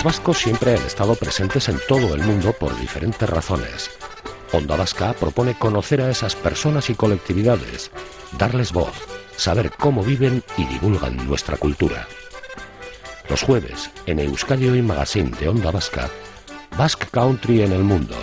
Los vascos siempre han estado presentes en todo el mundo por diferentes razones. Onda Vasca propone conocer a esas personas y colectividades, darles voz, saber cómo viven y divulgan nuestra cultura. Los jueves, en Euskadi Hoy Magazine de Onda Vasca, Basque Country en el Mundo.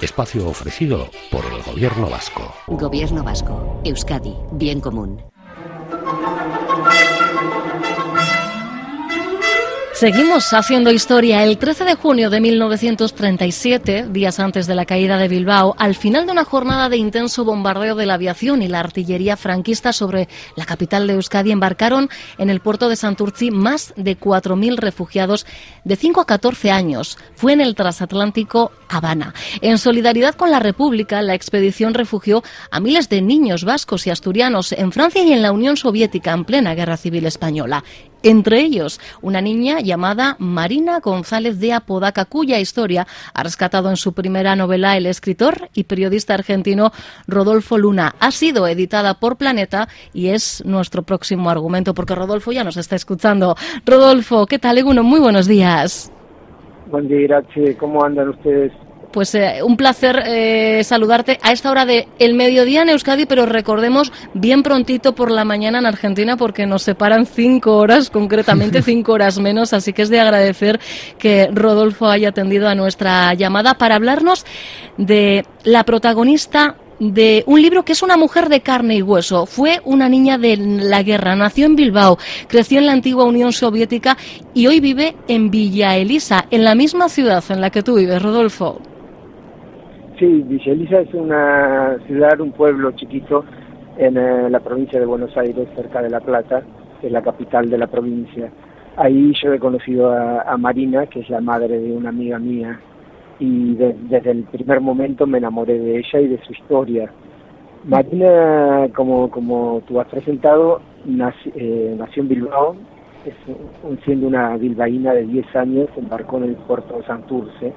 Espacio ofrecido por el Gobierno Vasco. Gobierno Vasco. Euskadi. Bien común. Seguimos haciendo historia. El 13 de junio de 1937, días antes de la caída de Bilbao, al final de una jornada de intenso bombardeo de la aviación y la artillería franquista sobre la capital de Euskadi, embarcaron en el puerto de Santurci más de 4.000 refugiados de 5 a 14 años. Fue en el transatlántico Habana. En solidaridad con la República, la expedición refugió a miles de niños vascos y asturianos en Francia y en la Unión Soviética en plena Guerra Civil Española. Entre ellos, una niña llamada Marina González de Apodaca, cuya historia ha rescatado en su primera novela el escritor y periodista argentino Rodolfo Luna. Ha sido editada por Planeta y es nuestro próximo argumento, porque Rodolfo ya nos está escuchando. Rodolfo, ¿qué tal? Eguno, muy buenos días. Buen día, Irache. ¿Cómo andan ustedes? Pues eh, un placer eh, saludarte a esta hora de el mediodía en Euskadi, pero recordemos bien prontito por la mañana en Argentina porque nos separan cinco horas, concretamente cinco horas menos, así que es de agradecer que Rodolfo haya atendido a nuestra llamada para hablarnos de la protagonista de un libro que es una mujer de carne y hueso. Fue una niña de la guerra, nació en Bilbao, creció en la antigua Unión Soviética y hoy vive en Villa Elisa, en la misma ciudad en la que tú vives, Rodolfo. Sí, Villa es una ciudad, un pueblo chiquito en eh, la provincia de Buenos Aires, cerca de La Plata, que es la capital de la provincia. Ahí yo he conocido a, Marina, que es la madre de una amiga mía, y desde el primer momento me enamoré de ella y de su historia. Marina, como, como tú has presentado, eh, nació en Bilbao, es, siendo una bilbaína de 10 años, embarcó en el puerto de Santurce,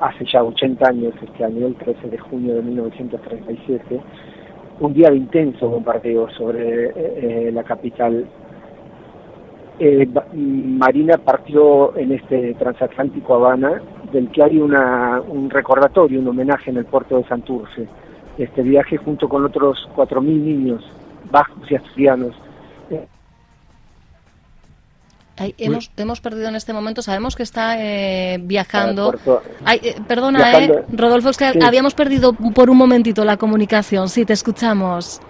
hace ya 80 años, este año, el 13 de junio de 1937, un día de intenso bombardeo sobre eh, eh, la capital. Eh, Marina partió en este transatlántico Habana, del que hay una, un recordatorio, un homenaje en el puerto de Santurce. Este viaje junto con otros 4.000 niños bajos y asturianos hemos, hemos perdido en este momento, sabemos que está eh, viajando. Eh, perdona, eh, Rodolfo, es que habíamos perdido por un momentito la comunicación. Sí, te escuchamos.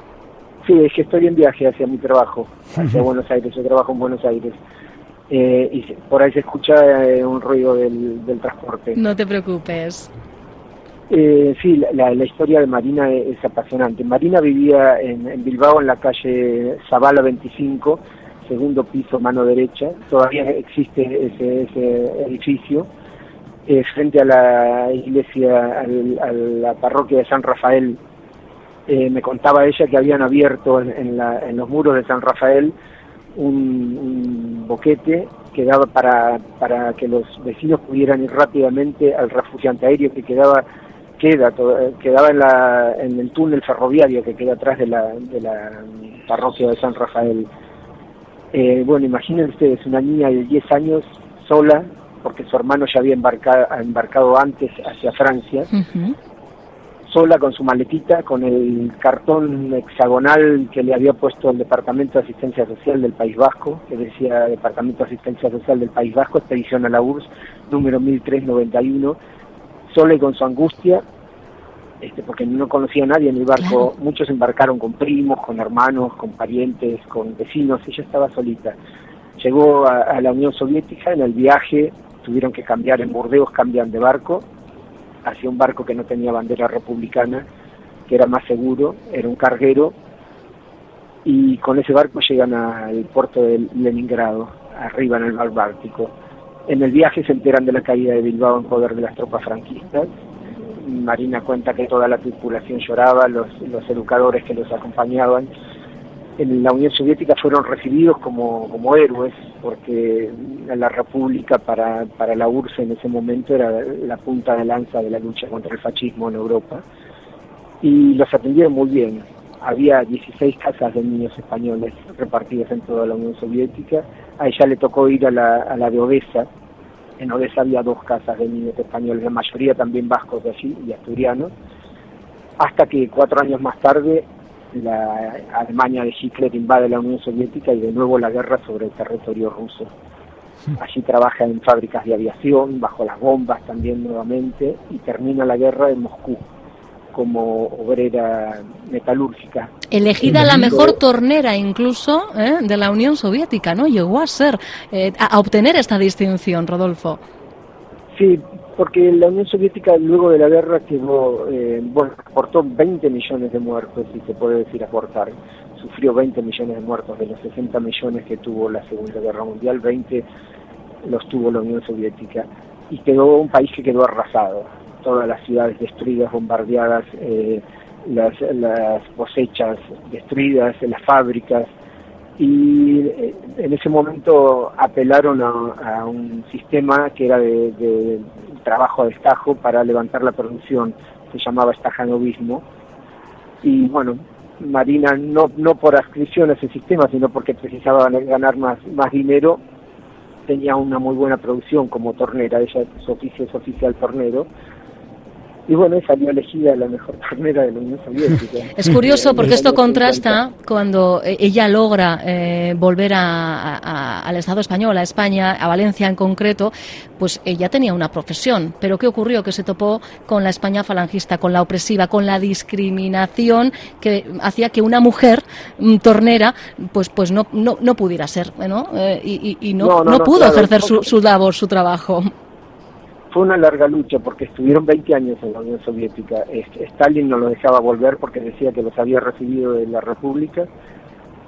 Sí, es que estoy en viaje hacia mi trabajo, hacia Buenos Aires. Yo trabajo en Buenos Aires. y por ahí se escucha un ruido del, transporte. No te preocupes. sí, la, historia de Marina es, apasionante. Marina vivía en, en Bilbao, en la calle Zavala 25 segundo piso, mano derecha, todavía existe ese, edificio, eh, frente a la iglesia, a la parroquia de San Rafael. Eh, me contaba ella que habían abierto en, los muros de San Rafael un, boquete que daba para, para que los vecinos pudieran ir rápidamente al refugiante aéreo que quedaba queda quedaba en, la, en el túnel ferroviario que queda atrás de la, de la parroquia de San Rafael. Eh, bueno, imaginen ustedes una niña de 10 años sola, porque su hermano ya había embarcado, embarcado antes hacia Francia, sola con su maletita, con el cartón hexagonal que le había puesto el Departamento de Asistencia Social del País Vasco, que decía Departamento de Asistencia Social del País Vasco, expedición a la URSS, número 1391, sola y con su angustia, este, porque no conocía a nadie en el barco, muchos embarcaron con primos, con hermanos, con parientes, con vecinos, ella estaba solita. Llegó a, la Unión Soviética, en el viaje tuvieron que cambiar, en Burdeos cambian de barco, hacia un barco que no tenía bandera republicana, que era más seguro, era un carguero, y con ese barco llegan al puerto de Leningrado. arriba en el mar Báltico. En el viaje se enteran de la caída de Bilbao en poder de las tropas franquistas. Marina cuenta que toda la tripulación lloraba, los, los educadores que los acompañaban en la Unión Soviética fueron recibidos como, como héroes, porque la República para, para la URSS en ese momento era la punta de lanza de la lucha contra el fascismo en Europa, y los atendieron muy bien. Había 16 casas de niños españoles repartidas en toda la Unión Soviética. A ella le tocó ir a la, a la de. En Odessa había dos casas de niños españoles, la mayoría también vascos de allí y asturianos. Hasta que cuatro años más tarde la Alemania de Hitler invade la Unión Soviética y de nuevo la guerra sobre el territorio ruso. Allí trabaja en fábricas de aviación, bajo las bombas también nuevamente, y termina la guerra en Moscú como obrera metalúrgica. Elegida la mejor tornera incluso ¿eh? de la Unión Soviética, ¿no? Llegó a ser, eh, a obtener esta distinción, Rodolfo. Sí, porque la Unión Soviética luego de la guerra quedó, eh, bueno, aportó 20 millones de muertos, si se puede decir aportar, sufrió 20 millones de muertos de los 60 millones que tuvo la Segunda Guerra Mundial, 20 los tuvo la Unión Soviética, y quedó un país que quedó arrasado, todas las ciudades destruidas, bombardeadas, eh, las, cosechas destruidas, las fábricas, y eh, en ese momento apelaron a, un sistema que era de, trabajo a destajo para levantar la producción, se llamaba estajanovismo, y bueno, Marina no, no por adscripción a ese sistema, sino porque precisaba ganar más, más dinero, tenía una muy buena producción como tornera, ella su oficio es oficial tornero, y bueno, salió elegida la mejor de la Unión Soviética. Es curioso porque esto contrasta cuando e-, ella logra eh, volver al Estado español, a España, a Valencia en concreto, pues ella tenía una profesión. Pero ¿qué ocurrió? Que se topó con la España falangista, con la opresiva, con la discriminación que hacía que una mujer mm, tornera pues pues no, no, no pudiera ser, ¿no? Eh, y, no, no, pudo ejercer su, su labor, su trabajo fue una larga lucha porque estuvieron 20 años en la Unión Soviética. Stalin no los dejaba volver porque decía que los había recibido de la República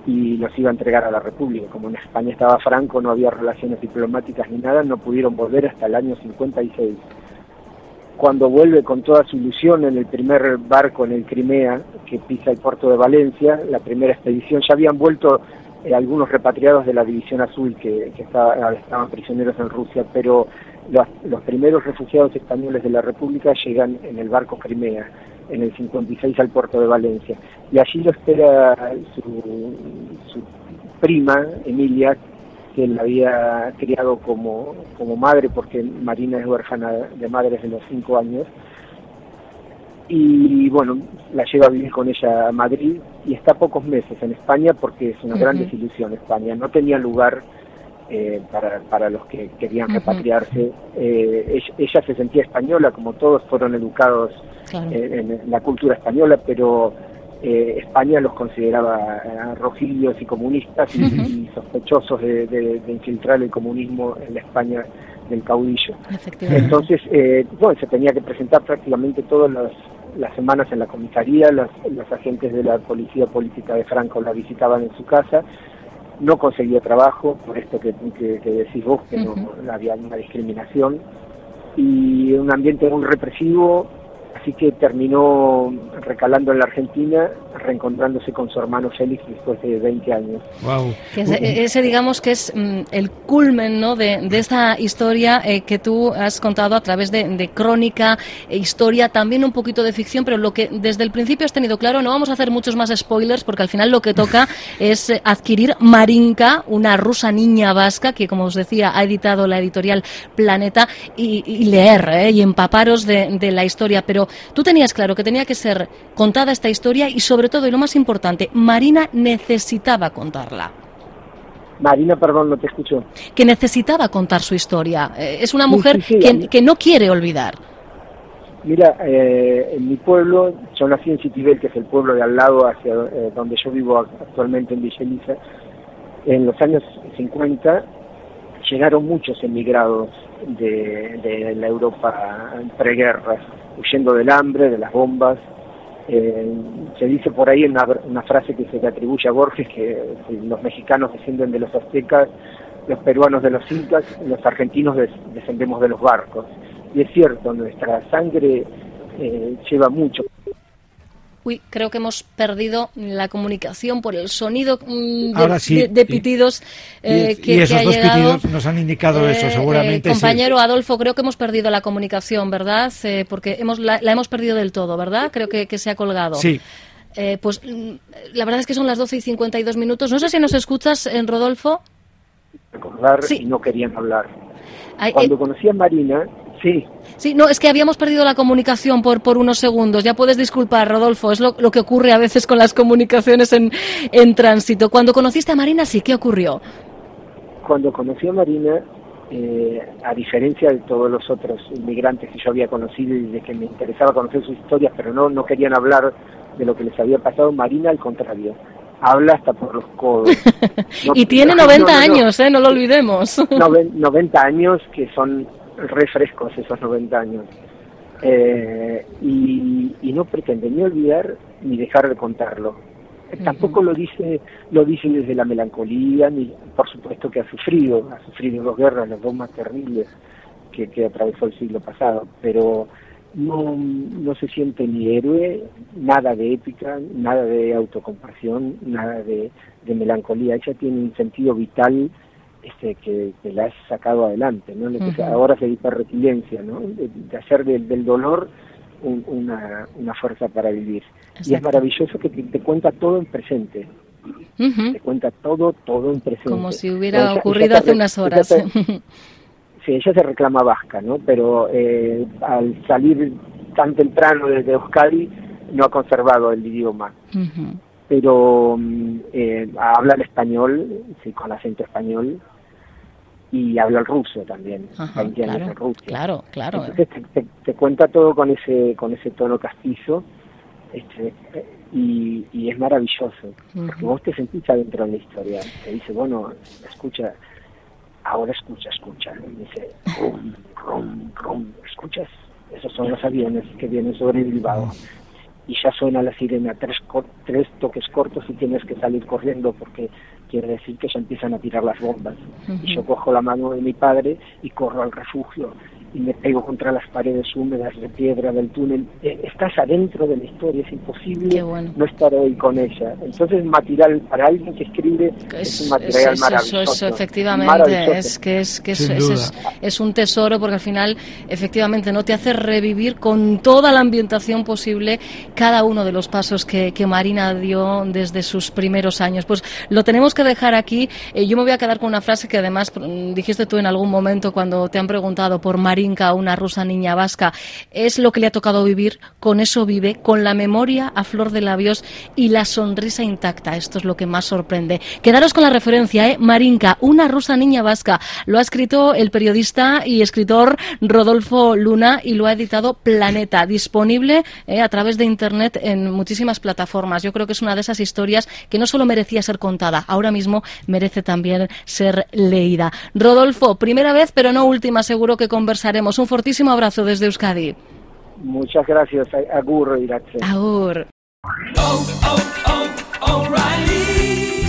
y los iba a entregar a la República. Como en España estaba Franco, no había relaciones diplomáticas ni nada, no pudieron volver hasta el año 56. Cuando vuelve con toda su ilusión en el primer barco en el Crimea, que pisa el puerto de Valencia, la primera expedición, ya habían vuelto eh, algunos repatriados de la División Azul que, estaban prisioneros en Rusia, pero los, primeros refugiados españoles de la República llegan en el barco Crimea, en el 56 al puerto de Valencia. Y allí lo espera su, prima, Emilia, que la había criado como, como madre, porque Marina es huérfana de madre desde los cinco años. Y bueno, la lleva a vivir con ella a Madrid y está pocos meses en España porque es una gran desilusión España. No tenía lugar eh, para, para los que querían repatriarse. Eh, ella, se sentía española, como todos fueron educados en, la cultura española, pero eh, España los consideraba rojillos y comunistas y, sospechosos de, infiltrar el comunismo en la España del caudillo. Entonces, bueno, se tenía que presentar prácticamente todas las, las semanas en la comisaría, los agentes de la policía política de Franco la visitaban en su casa no conseguía trabajo, por esto que, decís vos, que no había una discriminación, y un ambiente muy represivo, así que terminó recalando en la Argentina, reencontrándose con su hermano Félix después de 20 años. Wow. ese, digamos que es mm, el culmen ¿no? de, esta historia eh, que tú has contado a través de, crónica, e historia, también un poquito de ficción, pero lo que desde el principio has tenido claro, no vamos a hacer muchos más spoilers porque al final lo que toca es eh, adquirir Marinka, una rusa niña vasca que, como os decía, ha editado la editorial Planeta y, leer ¿eh? y empaparos de, de la historia. Pero tú tenías claro que tenía que ser contada esta historia y sobre todo, y lo más importante, Marina necesitaba contarla. Marina, perdón, no te escucho. Que necesitaba contar su historia. Eh, es una mujer que, no quiere olvidar. Mira, eh, en mi pueblo, yo nací en Citibel, que es el pueblo de al lado, hacia eh, donde yo vivo actualmente en Villa Elisa. En los años 50 llegaron muchos emigrados de, la Europa preguerras, huyendo del hambre, de las bombas, eh, se dice por ahí una, una frase que se le atribuye a Borges que, los mexicanos descienden de los aztecas, los peruanos de los incas, los argentinos descendemos de los barcos. Y es cierto, nuestra sangre eh, lleva mucho Uy, creo que hemos perdido la comunicación por el sonido mm, de, pitidos eh, que, esos dos pitidos nos han indicado eso, eh, seguramente. compañero Adolfo, creo que hemos perdido la comunicación, ¿verdad? porque hemos, la, hemos perdido del todo, ¿verdad? Creo que, se ha colgado. Sí. pues mm, la verdad es que son las 12 y 52 minutos. No sé si nos escuchas, en Rodolfo. Recordar y no querían hablar. Cuando conocí a Marina, Sí. Sí, no, es que habíamos perdido la comunicación por, por unos segundos. Ya puedes disculpar, Rodolfo, es lo, lo que ocurre a veces con las comunicaciones en, en tránsito. Cuando conociste a Marina, sí, ¿qué ocurrió? Cuando conocí a Marina, eh, a diferencia de todos los otros inmigrantes que yo había conocido y de que me interesaba conocer sus historias, pero no, no querían hablar de lo que les había pasado, Marina al contrario, habla hasta por los codos. y tiene 90 años, ¿eh? no lo olvidemos. 90 años que son refrescos esos 90 años. Eh, y, no pretende ni olvidar ni dejar de contarlo. Tampoco lo dice, lo dice desde la melancolía, ni por supuesto que ha sufrido, ha sufrido dos guerras, las dos más terribles que, que atravesó el siglo pasado, pero no, no se siente ni héroe, nada de épica, nada de autocompasión, nada de, de melancolía. Ella tiene un sentido vital este, que, la has sacado adelante, ¿no? Ahora se dice resiliencia, ¿no? De, hacer del, dolor una, una, fuerza para vivir. Y es maravilloso que te, cuenta todo en presente. Te cuenta todo, todo en presente. Como si hubiera ocurrido hace unas horas. sí, ella se reclama vasca, ¿no? Pero eh, al salir tan temprano desde Euskadi no ha conservado el idioma. Pero mm, eh, habla el español, sí, con acento español, y habla el ruso también, claro, Claro, claro. Entonces te, cuenta todo con ese con ese tono castizo este, y, y es maravilloso, porque vos te sentís adentro de la historia, te dice, bueno, escucha, ahora escucha, escucha, y dice, rum, rum, rum, ¿escuchas? Esos son los aviones que vienen sobre Bilbao. Y ya suena la sirena, tres, tres toques cortos y tienes que salir corriendo porque quiere decir que se empiezan a tirar las bombas. Y yo cojo la mano de mi padre y corro al refugio y me pego contra las paredes húmedas de piedra del túnel. Eh, estás adentro de la historia, es imposible no estar ahí con ella. Entonces, material para alguien que escribe es, un material maravilloso. Eso, efectivamente, es que, es, que es, es, un tesoro porque al final, efectivamente, no te hace revivir con toda la ambientación posible cada uno de los pasos que, que Marina dio desde sus primeros años. Pues lo tenemos que dejar aquí. Eh, yo me voy a quedar con una frase que además mm, dijiste tú en algún momento cuando te han preguntado por Marina una rusa niña vasca. Es lo que le ha tocado vivir, con eso vive, con la memoria a flor de labios y la sonrisa intacta. Esto es lo que más sorprende. Quedaros con la referencia, ¿eh? Marinka, una rusa niña vasca. Lo ha escrito el periodista y escritor Rodolfo Luna y lo ha editado Planeta, disponible ¿eh? a través de Internet en muchísimas plataformas. Yo creo que es una de esas historias que no solo merecía ser contada, ahora mismo merece también ser leída. Rodolfo, primera vez, pero no última, seguro que conversaremos un fortísimo abrazo desde Euskadi. Muchas gracias. Agur, Agur.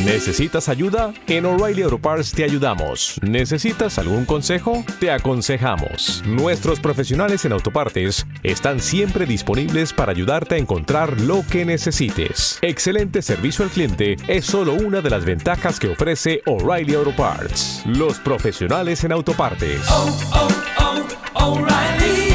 ¿Necesitas ayuda? En O'Reilly Auto Parts te ayudamos. ¿Necesitas algún consejo? Te aconsejamos. Nuestros profesionales en autopartes están siempre disponibles para ayudarte a encontrar lo que necesites. Excelente servicio al cliente es solo una de las ventajas que ofrece O'Reilly Auto Parts. Los profesionales en autopartes. Oh, oh, oh, O'Reilly